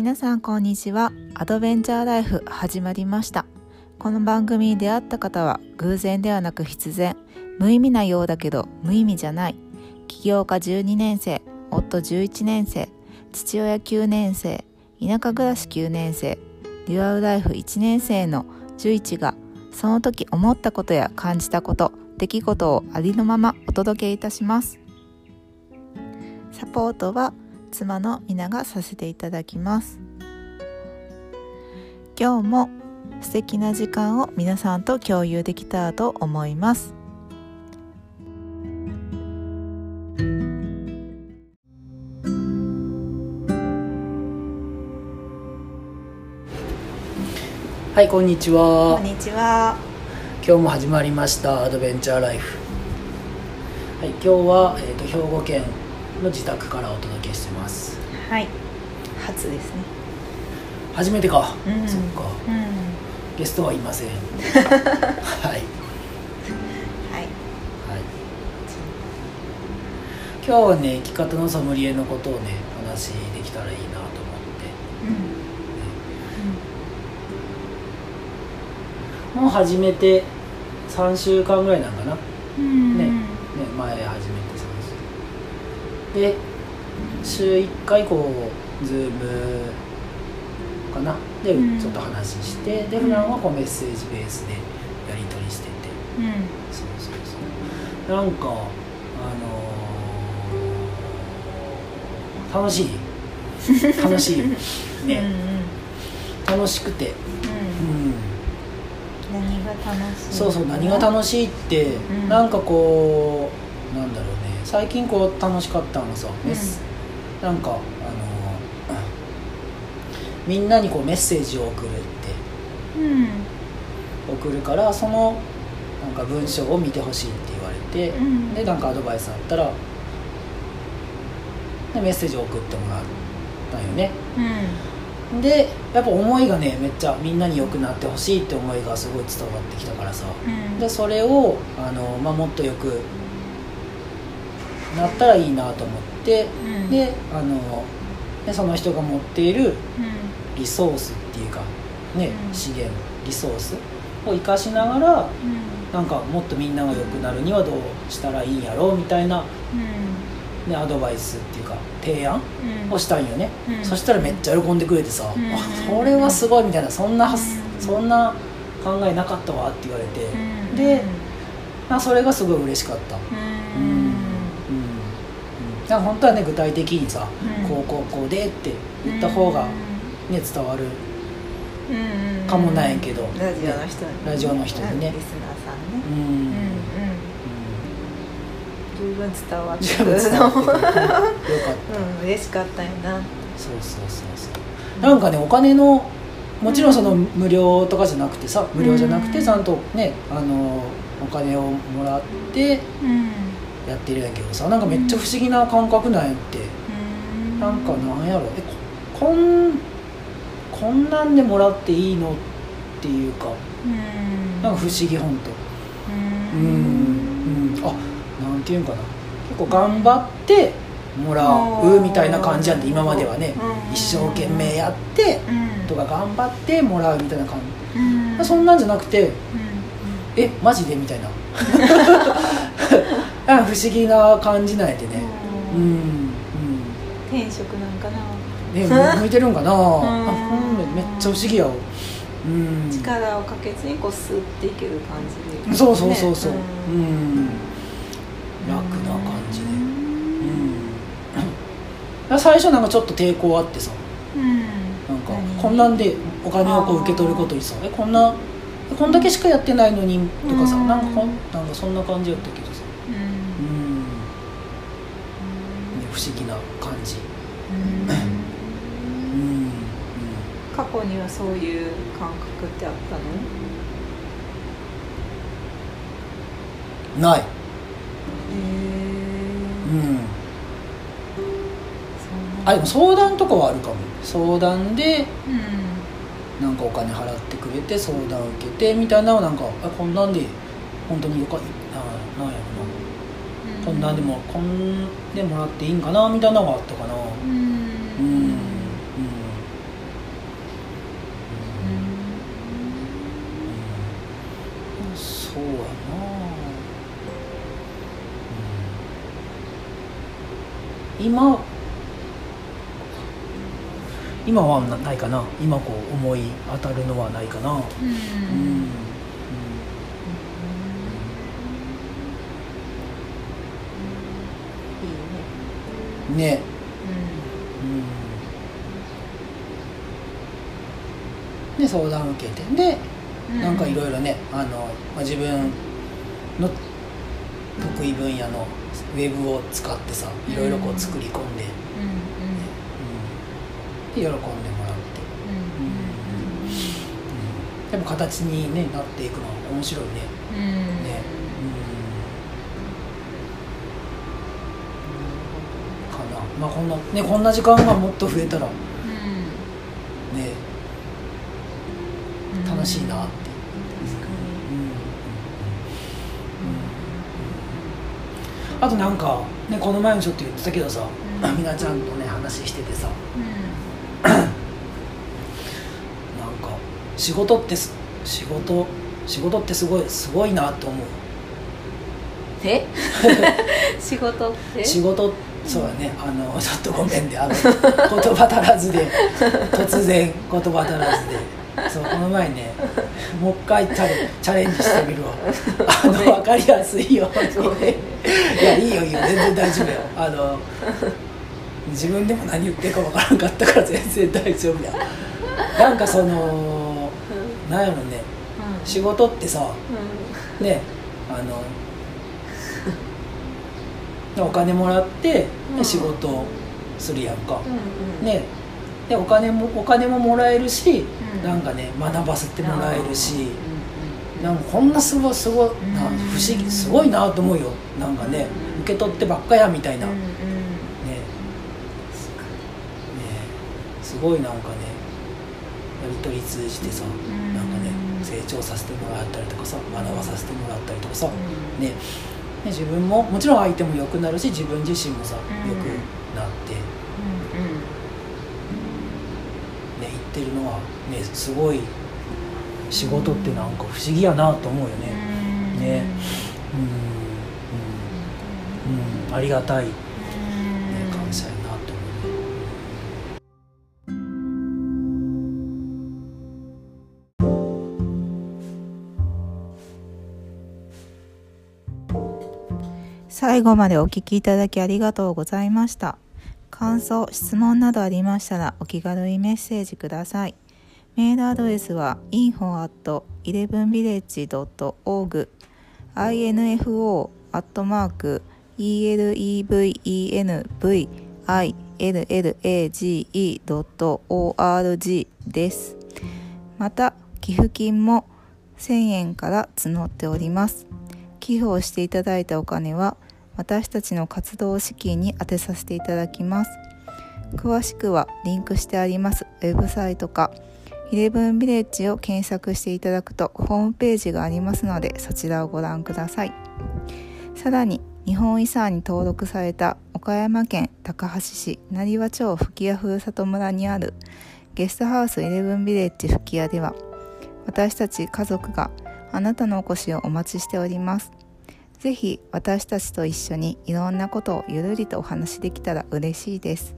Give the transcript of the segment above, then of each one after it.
皆さんこんにちは。アドベンチャーライフ始まりました。この番組に出会った方は偶然ではなく必然。無意味なようだけど無意味じゃない。起業家12年生夫11年生父親9年生田舎暮らし9年生デュアルライフ1年生の11がその時思ったことや感じたこと出来事をありのままお届けいたします。サポートは妻の皆がさせていただきます。今日も素敵な時間を皆さんと共有できたらと思います。はいこんにちは。こんにちは。今日も始まりましたアドベンチャーライフ。はい今日は、えーと、兵庫県の自宅からお届けしてます。はい。初ですね。初めてか、うん。そっか。うん。ゲストはいません。はい。はい。はい。今日はね生き方のソムリエのことをね話できたらいいなと思って。もう始めて3週間ぐらいなんかな。うん。ね。ね前初めて。3週で週1回こうズームかな？でうん。ちょっと話してで普段はこうメッセージベースでやり取りしてて。うん。そうそうそう。なんかあのー楽しい？楽しい。ね、楽しくて。うん。うん。うん何が楽しい？そうそう何が楽しいって、ん。なんかこうなんだろう。ね最近こう楽しかったのさ、メス。なんかあの みんなにこうメッセージを送るって。うん。送るからそのなんか文章を見てほしいって言われて、うん。でなんかアドバイスあったらでメッセージを送ってもらったんよね。うん。でやっぱ思いがねめっちゃみんなに良くなってほしいって思いがすごい伝わってきたからさ、うん。でそれをあの、まあ、もっとよくなったらいいなと思って、うん。であのでその人が持っているうん。リソースっていうか、ねうん。資源リソースを生かしながらうん。なんかもっとみんなが良くなるにはどうしたらいいんやろうみたいな、ね、アドバイスっていうか提案うん。をしたんよね、うん。そしたらめっちゃ喜んでくれてさ「うん。あそれはすごい」みたいな「そんなそんな考えなかったわ」って言われて、うん。でまあそれがすごい嬉しかった。うんから本当はね具体的にさ、うん。こうこうこうでって言った方が、ね、伝わるうんかもないけど。ラジオの人に。ラジオの人にね。リスナーさんね。うん、うんうん。うん十分伝わってくる。よかった、うん。嬉しかったよなそうそうそうそう。なんかねお金のもちろんその無料とかじゃなくてさ無料じゃなくてうん。ちゃんとねあのお金をもらってうんやってるんやけどさなんかめっちゃ不思議な感覚なんやって、うん。なんかなんやろ。えここんこんなんでもらっていいのっていうか。うん。なんか不思議本当ううん。ん、うん、あなんていうんかな。結構頑張ってもらうみたいな感じやんで今まではね。うん。一生懸命やってうん。とか頑張ってもらうみたいな感うん。じそんなんじゃなくてうん。えマジでみたいな なんか不思議な感じなんやてね。ううん。ん転職なんかな。うんね 向いてるんかな。あんうんめっちゃ不思議やわ。うん。力をかけずにこうスッていける感じで。そうそうそうそう、ね。うん。楽な感じで。うん。最初なんかちょっと抵抗あってさ。うん。なんか何こんなんでお金をこう受け取ることにさえこんなえこんだけしかやってないのにとかさうん。なんかこんなんかそんな感じやったけ？思議な感じ。うん。うん。過去にはそういう感覚ってあったの？うんない。へえうん。あでも相談とかはあるかも。相談でうん。なんかお金払ってくれて相談受けてみたいなのはなんかあこんなんで本当によかあなんやろなこんなでもこんでもらっていいんかなみたいなのがあったかな。うん。うん。そうやな。うん。今今はないかな。今こう思い当たるのはないかな。うん。ね。うん、で相談受けて。でなんかいろいろねあの、まあ、自分の得意分野のウェブを使ってさいろいろこう作り込んで、うんうんで喜んでもらって、うんでも形に、ね、なっていくのは面白いね。ねまあこんなねこんな時間がもっと増えたら、ね楽しいなって。あとなんか、ね、この前もちょっと言ってたけどさ、うん、みなちゃんとね話しててさ、うん、なんか仕事って仕事仕事ってすごいすごいなと思う。え？仕事って？仕事って？そうだね。あの ちょっとごめんであの 言葉足らずで突然言葉足らずで。そうこの前ねもう一回チャレチャレンジしてみるわ。あの分かりやすいように。いやいいよいいよ。全然大丈夫よ。あの自分でも何言ってるか分からんかったから全然大丈夫や。なんかその、うん、なんやろね、うん、仕事ってさ、うん、ねあのお金もらって、うん、仕事するやんか、うんうん、ね。でお金もお金ももらえるし、うん、なんかね学ばせてもらえるし、うん、なんかこんなすごいすごいな不思議すごいなと思うよ。なんかね受け取ってばっかやみたいな、ね。ね。すごいなんかねやり取り通じてさ、なんかね成長させてもらったりとかさ学ばさせてもらったりとかさ、ねね、自分ももちろん相手も良くなるし自分自身もさ、うん、良くなって、うんうん。ね、言ってるのは、ね、すごい仕事ってなんか不思議やなと思うよね。ね。うん、うん。うん、ありがたい最後までお聴きいただきありがとうございました。感想、質問などありましたらお気軽にメッセージください。メールアドレスは info.11village.org info.elevenvillage.org です。また、寄付金も1000円から募っております。寄付をしていただいたお金は私たちの活動資金に充てさせていただきます。詳しくはリンクしてありますウェブサイトかイレブンビレッジを検索していただくとホームページがありますのでそちらをご覧ください。さらに日本遺産に登録された岡山県高梁市成羽町吹屋ふるさと村にあるゲストハウスイレブンビレッジ吹屋では私たち家族があなたのお越しをお待ちしております。ぜひ私たちと一緒にいろんなことをゆるりとお話できたら嬉しいです。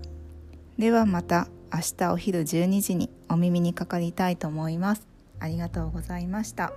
ではまた明日お昼12時にお耳にかかりたいと思います。ありがとうございました。